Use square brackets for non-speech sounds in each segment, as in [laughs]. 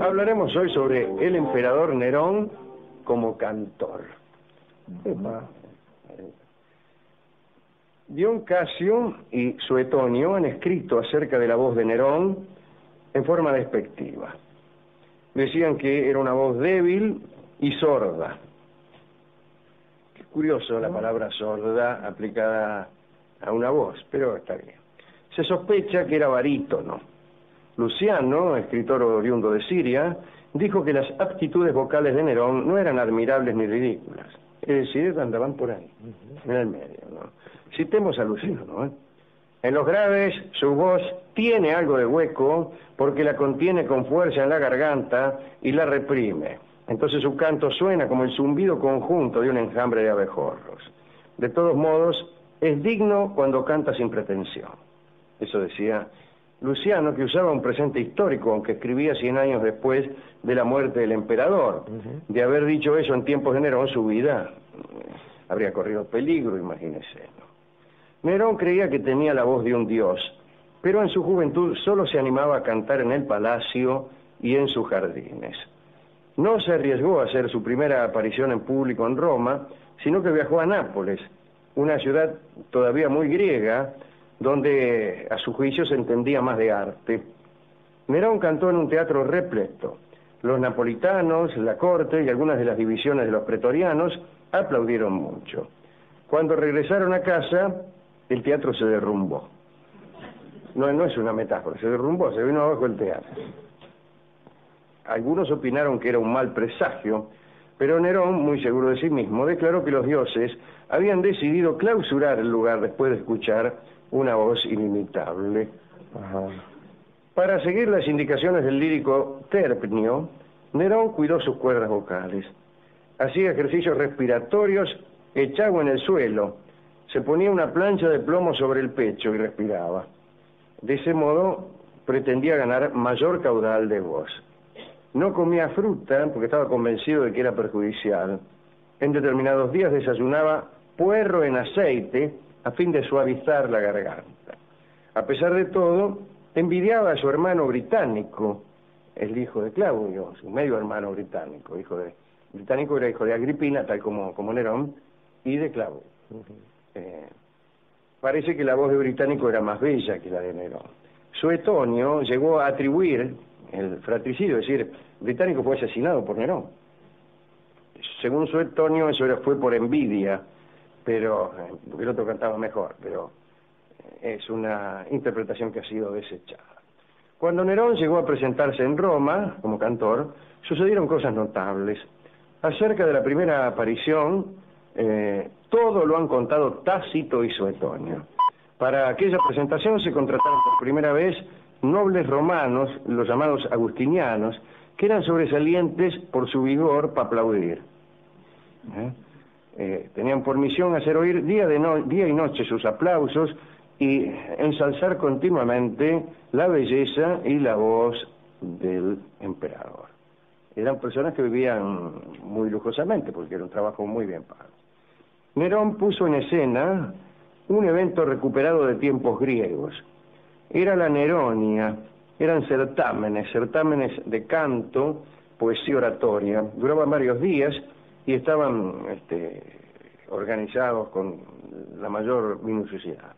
Hablaremos hoy sobre el emperador Nerón como cantor. Dion Casio y Suetonio han escrito acerca de la voz de Nerón en forma despectiva. Decían que era una voz débil y sorda. Qué curioso la palabra sorda aplicada a una voz, pero está bien. Se sospecha que era barítono. Luciano, escritor oriundo de Siria, dijo que las aptitudes vocales de Nerón no eran admirables ni ridículas. Es decir, andaban por ahí, en el medio. ¿no? Citemos a Luciano. ¿eh? En los graves, su voz tiene algo de hueco porque la contiene con fuerza en la garganta y la reprime. Entonces su canto suena como el zumbido conjunto de un enjambre de abejorros. De todos modos, es digno cuando canta sin pretensión. Eso decía Luciano, que usaba un presente histórico, aunque escribía 100 años después de la muerte del emperador. De haber dicho eso en tiempos de Nerón, su vida habría corrido peligro, imagínese. Nerón creía que tenía la voz de un dios, pero en su juventud solo se animaba a cantar en el palacio y en sus jardines. No se arriesgó a hacer su primera aparición en público en Roma, sino que viajó a Nápoles, una ciudad todavía muy griega, donde a su juicio se entendía más de arte. Nerón cantó en un teatro repleto. Los napolitanos, la corte y algunas de las divisiones de los pretorianos aplaudieron mucho. Cuando regresaron a casa, el teatro se derrumbó. No, es una metáfora, se derrumbó, se vino abajo el teatro. Algunos opinaron que era un mal presagio, pero Nerón, muy seguro de sí mismo, declaró que los dioses habían decidido clausurar el lugar después de escuchar una voz inimitable. Para seguir las indicaciones del lírico Terpnio, Nerón cuidó sus cuerdas vocales. Hacía ejercicios respiratorios, echaba en el suelo, se ponía una plancha de plomo sobre el pecho y respiraba. De ese modo pretendía ganar mayor caudal de voz. No comía fruta porque estaba convencido de que era perjudicial. En determinados días desayunaba puerro en aceite a fin de suavizar la garganta. A pesar de todo, envidiaba a su hermano británico, el hijo de Claudio, su medio hermano británico, hijo de británico era hijo de Agripina, tal como, como Nerón, y de Claudio. Eh, parece que la voz de británico era más bella que la de Nerón. Suetonio llegó a atribuir el fratricidio, es decir, británico fue asesinado por Nerón. Según Suetonio, eso era, fue por envidia, pero porque el otro cantaba mejor, pero es una interpretación que ha sido desechada. Cuando Nerón llegó a presentarse en Roma como cantor, sucedieron cosas notables. Acerca de la primera aparición, eh, todo lo han contado Tácito y Suetonio. Para aquella presentación se contrataron por primera vez nobles romanos, los llamados agustinianos, que eran sobresalientes por su vigor para aplaudir. ¿Eh? Eh, tenían por misión hacer oír día, de y noche sus aplausos y ensalzar continuamente la belleza y la voz del emperador. Eran personas que vivían muy lujosamente porque era un trabajo muy bien pago. Nerón puso en escena un evento recuperado de tiempos griegos. Era la Neronia, eran certámenes, certámenes de canto, poesía oratoria. Duraban varios días y estaban este, organizados con la mayor minuciosidad.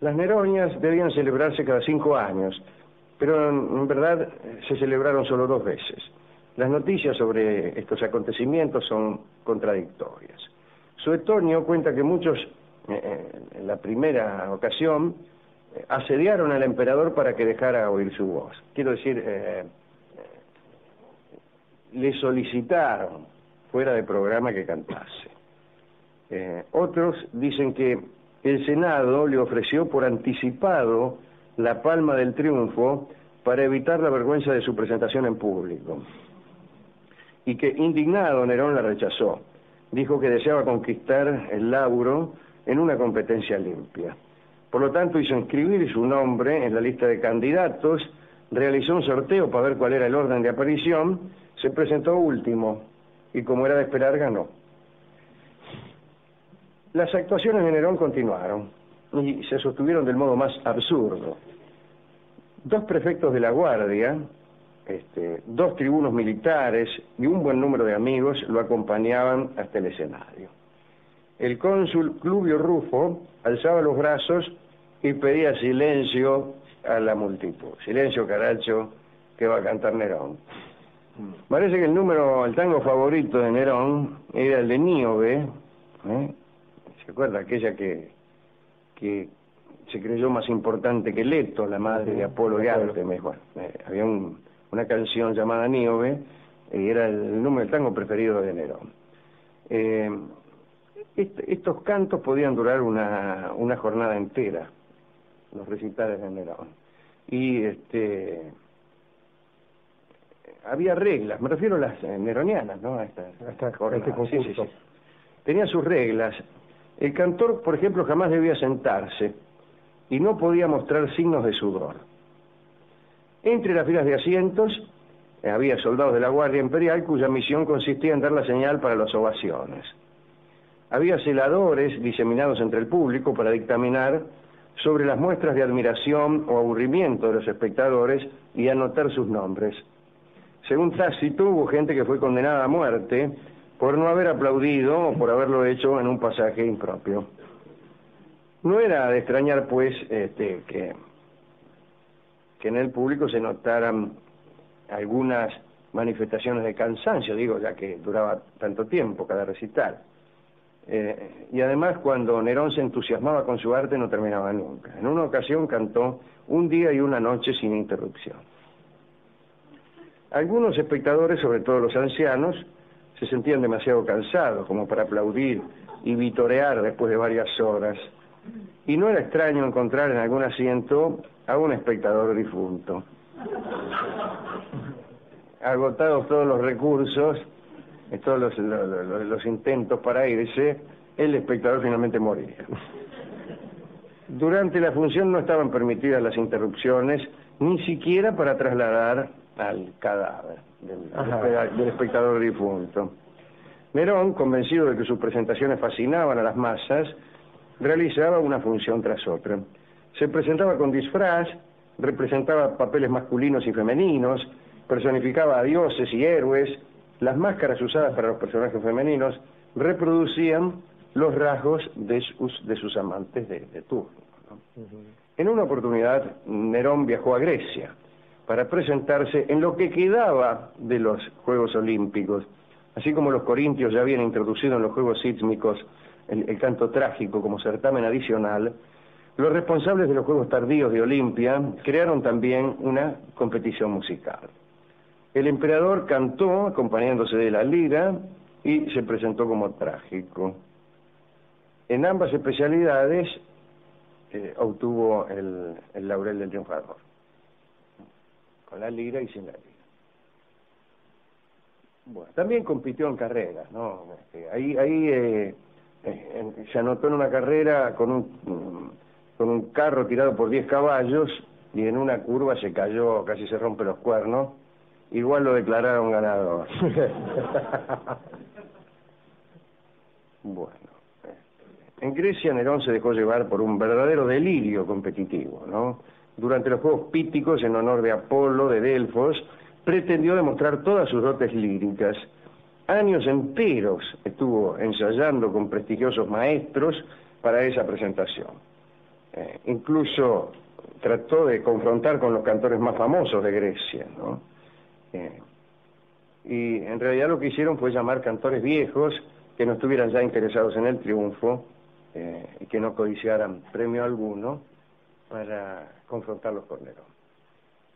Las Neronias debían celebrarse cada cinco años, pero en verdad se celebraron solo dos veces. Las noticias sobre estos acontecimientos son contradictorias. Suetonio cuenta que muchos, eh, eh, en la primera ocasión, eh, asediaron al emperador para que dejara oír su voz. Quiero decir, le solicitaron fuera de programa que cantase. otros dicen que el Senado le ofreció por anticipado la palma del triunfo para evitar la vergüenza de su presentación en público. Y que indignado Nerón la rechazó dijo que deseaba conquistar el lauro en una competencia limpia. Por lo tanto, hizo inscribir su nombre en la lista de candidatos, realizó un sorteo para ver cuál era el orden de aparición, se presentó último y como era de esperar ganó. Las actuaciones de Nerón continuaron y se sostuvieron del modo más absurdo. Dos prefectos de la Guardia, este, dos tribunos militares y un buen número de amigos lo acompañaban hasta el escenario. El cónsul Clubio Rufo alzaba los brazos y pedía silencio a la multitud. Silencio, caracho, que va a cantar Nerón. Parece que el número, el tango favorito de Nerón era el de Níobe. ¿eh? ¿Se acuerda? Aquella que, que se creyó más importante que Leto, la madre de Apolo y Artemis. Bueno, eh, había una canción llamada Níobe y era el, número del tango preferido de Nerón. Eh, estos cantos podían durar una, una jornada entera, los recitales de Nerón. Y este había reglas, me refiero a las eh, neronianas, ¿no? A esta, este Tenía sus reglas. El cantor, por ejemplo, jamás debía sentarse y no podía mostrar signos de sudor. Entre las filas de asientos eh, había soldados de la Guardia Imperial cuya misión consistía en dar la señal para las ovaciones. Había celadores diseminados entre el público para dictaminar sobre las muestras de admiración o aburrimiento de los espectadores y anotar sus nombres. Según Tácito, hubo gente que fue condenada a muerte por no haber aplaudido o por haberlo hecho en un pasaje impropio. No era de extrañar, pues, este, que, en el público se notaran algunas manifestaciones de cansancio, digo, ya que duraba tanto tiempo cada recital. Eh, y además, cuando Nerón se entusiasmaba con su arte, no terminaba nunca. En una ocasión cantó un día y una noche sin interrupción. Algunos espectadores, sobre todo los ancianos, se sentían demasiado cansados como para aplaudir y vitorear después de varias horas. Y no era extraño encontrar en algún asiento a un espectador difunto. Agotados todos los recursos, todos los, los intentos para irse, el espectador finalmente moría. Durante la función no estaban permitidas las interrupciones, ni siquiera para trasladar al cadáver del, espectador difunto. Nerón, convencido de que sus presentaciones fascinaban a las masas, realizaba una función tras otra. Se presentaba con disfraz, representaba papeles masculinos y femeninos, personificaba a dioses y héroes, las máscaras usadas para los personajes femeninos reproducían los rasgos de sus, de sus amantes de, turno. En una oportunidad, Nerón viajó a Grecia, para presentarse en lo que quedaba de los Juegos Olímpicos. Así como los corintios ya habían introducido en los Juegos Sísmicos el, canto trágico como certamen adicional, los responsables de los Juegos Tardíos de Olimpia crearon también una competición musical. El emperador cantó acompañándose de la lira y se presentó como trágico. En ambas especialidades eh, obtuvo el laurel del triunfador con la lira y sin la lira. Bueno, también compitió en carreras, ¿no? Este, ahí ahí eh, eh, se anotó en una carrera con un, con un carro tirado por 10 caballos y en una curva se cayó, casi se rompe los cuernos. Igual lo declararon ganador. [laughs] bueno. En Grecia Nerón se dejó llevar por un verdadero delirio competitivo, ¿no? Durante los Juegos Píticos en honor de Apolo de Delfos, pretendió demostrar todas sus dotes líricas. Años enteros estuvo ensayando con prestigiosos maestros para esa presentación. Eh, incluso trató de confrontar con los cantores más famosos de Grecia. ¿no? Eh, y en realidad lo que hicieron fue llamar cantores viejos que no estuvieran ya interesados en el triunfo eh, y que no codiciaran premio alguno para confrontarlos con Nerón.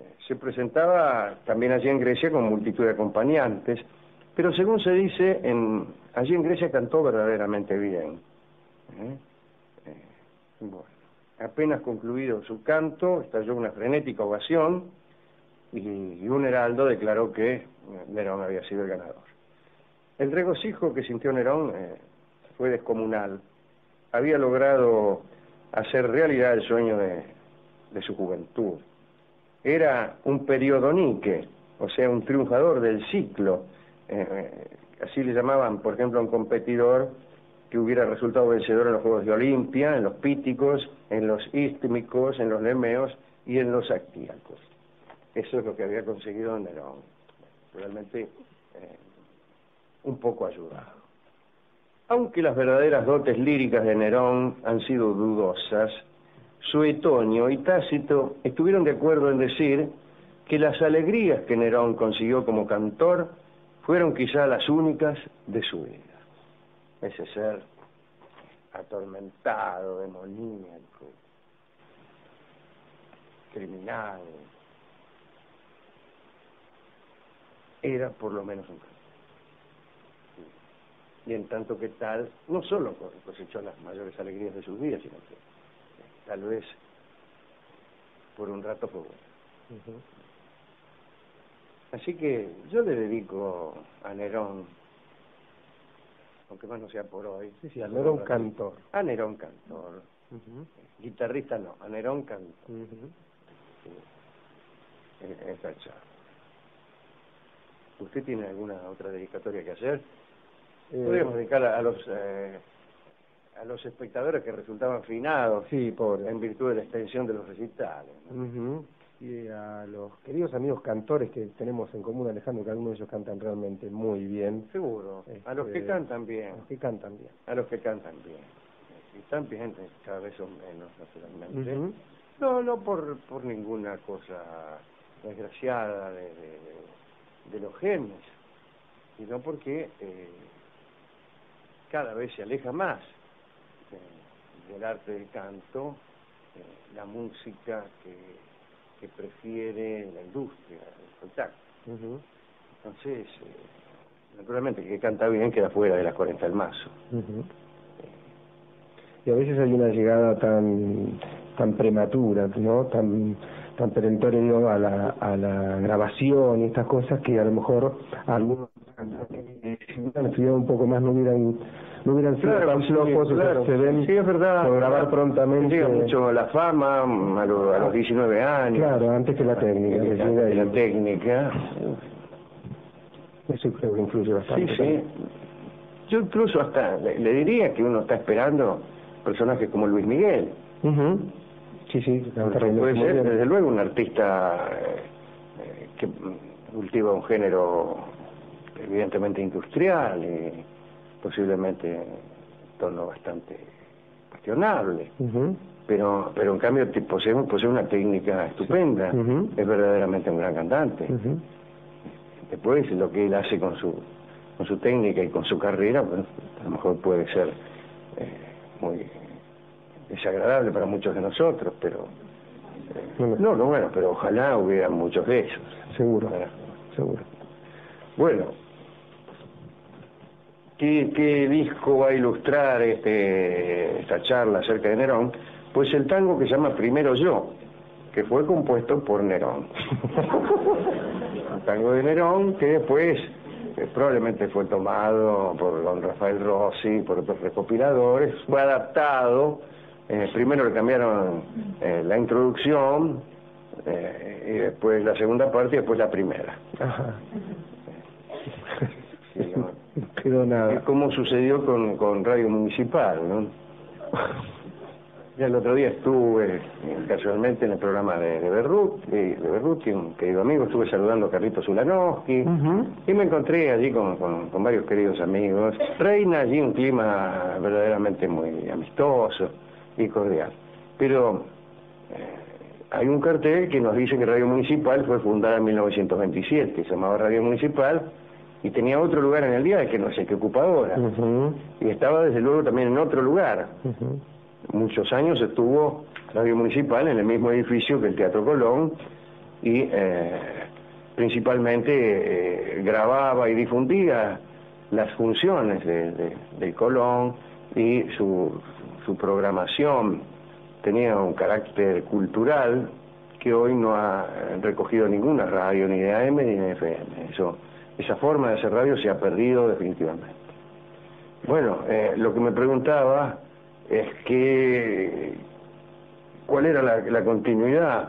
Eh, se presentaba también allí en Grecia con multitud de acompañantes, pero según se dice, en, allí en Grecia cantó verdaderamente bien. ¿eh? Eh, bueno, apenas concluido su canto, estalló una frenética ovación y, un heraldo declaró que Nerón había sido el ganador. El regocijo que sintió Nerón fue descomunal. Había logrado hacer realidad el sueño de, su juventud. Era un periodonique, o sea, un triunfador del ciclo. Eh, así le llamaban, por ejemplo, a un competidor que hubiera resultado vencedor en los Juegos de Olimpia, en los píticos, en los istmicos, en los nemeos y en los actíacos. Eso es lo que había conseguido Nerón. Realmente eh, un poco ayudado. Aunque las verdaderas dotes líricas de Nerón han sido dudosas, Suetonio y Tácito estuvieron de acuerdo en decir que las alegrías que Nerón consiguió como cantor fueron quizá las únicas de su vida. Ese ser atormentado, demoníaco, criminal, era por lo menos un cantor. Y en tanto que tal, no solo cosechó las mayores alegrías de sus vidas, sino que tal vez por un rato fue bueno. Así que yo le dedico a Nerón, aunque más no sea por hoy. Sí, sí, a Nerón cantor. A Nerón cantor. Guitarrista no, a Nerón cantor. Esta charla. ¿Usted tiene alguna otra dedicatoria que hacer? Eh, Podríamos dedicarla a los eh, a los espectadores que resultaban finados sí, en virtud de la extensión de los recitales. Y a los queridos amigos cantores que tenemos en común, Alejandro, que algunos de ellos cantan realmente muy bien. Seguro. a los que este, cantan bien. A los que cantan bien. A los que cantan bien. Y están bien, cada vez son menos, naturalmente. No, no por, por ninguna cosa desgraciada de, de, los genes, sino porque eh, cada vez se aleja más eh, del arte del canto eh, la música que, prefiere la industria, el contacto. Entonces, naturalmente el que canta bien queda fuera de las 40 del mazo. Y a veces hay una llegada tan tan prematura, ¿no? Tan tan perentoria digo, a la, a la grabación y estas cosas que a lo mejor algunos hubieran estudiado un poco más no hubieran no hubieran sido tan flojos claro. se ven sí, es verdad, por grabar prontamente. Llega mucho la fama a, a los 19 años. Claro antes que la técnica que la, técnica. eso creo que influye bastante sí sí. yo incluso hasta le, le diría que uno está esperando personajes como Luis Miguel. Sí, sí, puede ser, desde luego, un artista eh, que cultiva un género evidentemente industrial y posiblemente en tono bastante cuestionable. Pero, pero en cambio posee, posee una técnica estupenda, es verdaderamente un gran cantante. Después lo que él hace con su con su técnica y con su carrera, bueno, a lo mejor puede ser eh, muy desagradable para muchos de nosotros, pero... Eh, no, no, bueno, pero ojalá hubiera muchos de esos. Seguro, seguro. Bueno, ¿qué, ¿qué disco va a ilustrar este esta charla acerca de Nerón? Pues el tango que se llama Primero Yo, que fue compuesto por Nerón. [laughs] el tango de Nerón que después eh, probablemente fue tomado por don Rafael Rossi, por otros recopiladores, fue adaptado eh, primero le cambiaron eh, la introducción y después la segunda parte y después la primera. Nada. Como sucedió con, con Radio Municipal, ¿no? [laughs] Ya el otro día estuve casualmente en el programa de, de de un querido amigo, estuve saludando a Carlitos Zulanowski y me encontré allí con, con, varios queridos amigos. Reina allí un clima verdaderamente muy amistoso y cordial. Pero eh, hay un cartel que nos dice que Radio Municipal fue fundada en 1927, se llamaba Radio Municipal y tenía otro lugar en el día que no sé qué ocupa ahora. Y estaba desde luego también en otro lugar. Muchos años estuvo Radio Municipal en el mismo edificio que el Teatro Colón y eh, principalmente eh, grababa y difundía las funciones de, del Colón y su su programación tenía un carácter cultural que hoy no ha recogido ninguna radio, ni de AM ni de FM. Eso, esa forma de hacer radio se ha perdido definitivamente. Bueno, eh, lo que me preguntaba es que cuál era la, continuidad,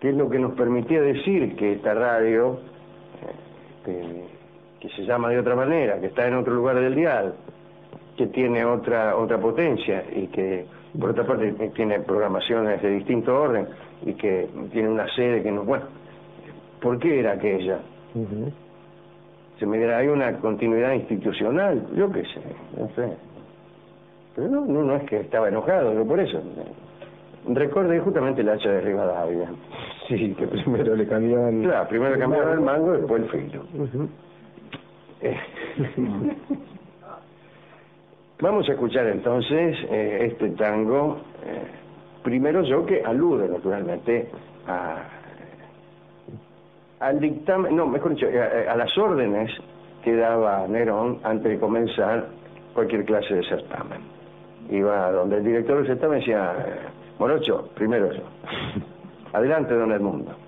qué es lo que nos permitía decir que esta radio, eh, que se llama de otra manera, que está en otro lugar del dial, que tiene otra otra potencia y que por otra parte tiene programaciones de distinto orden y que tiene una sede que no... Bueno, ¿por qué era aquella? Se me dirá, hay una continuidad institucional, yo qué sé, no sé. Pero no, no, es que estaba enojado, yo por eso. Recordé justamente el hacha de Rivadavia. Sí, que primero le cambiaban... Claro, primero le cambiaban el mango, después el filo. Eh, vamos a escuchar entonces eh, este tango, eh, primero yo que alude naturalmente a, al dictamen, no, mejor dicho, a, las órdenes que daba Nerón antes de comenzar cualquier clase de certamen. Iba donde el director del certamen decía, Morocho, primero yo. [laughs] Adelante, don Edmundo.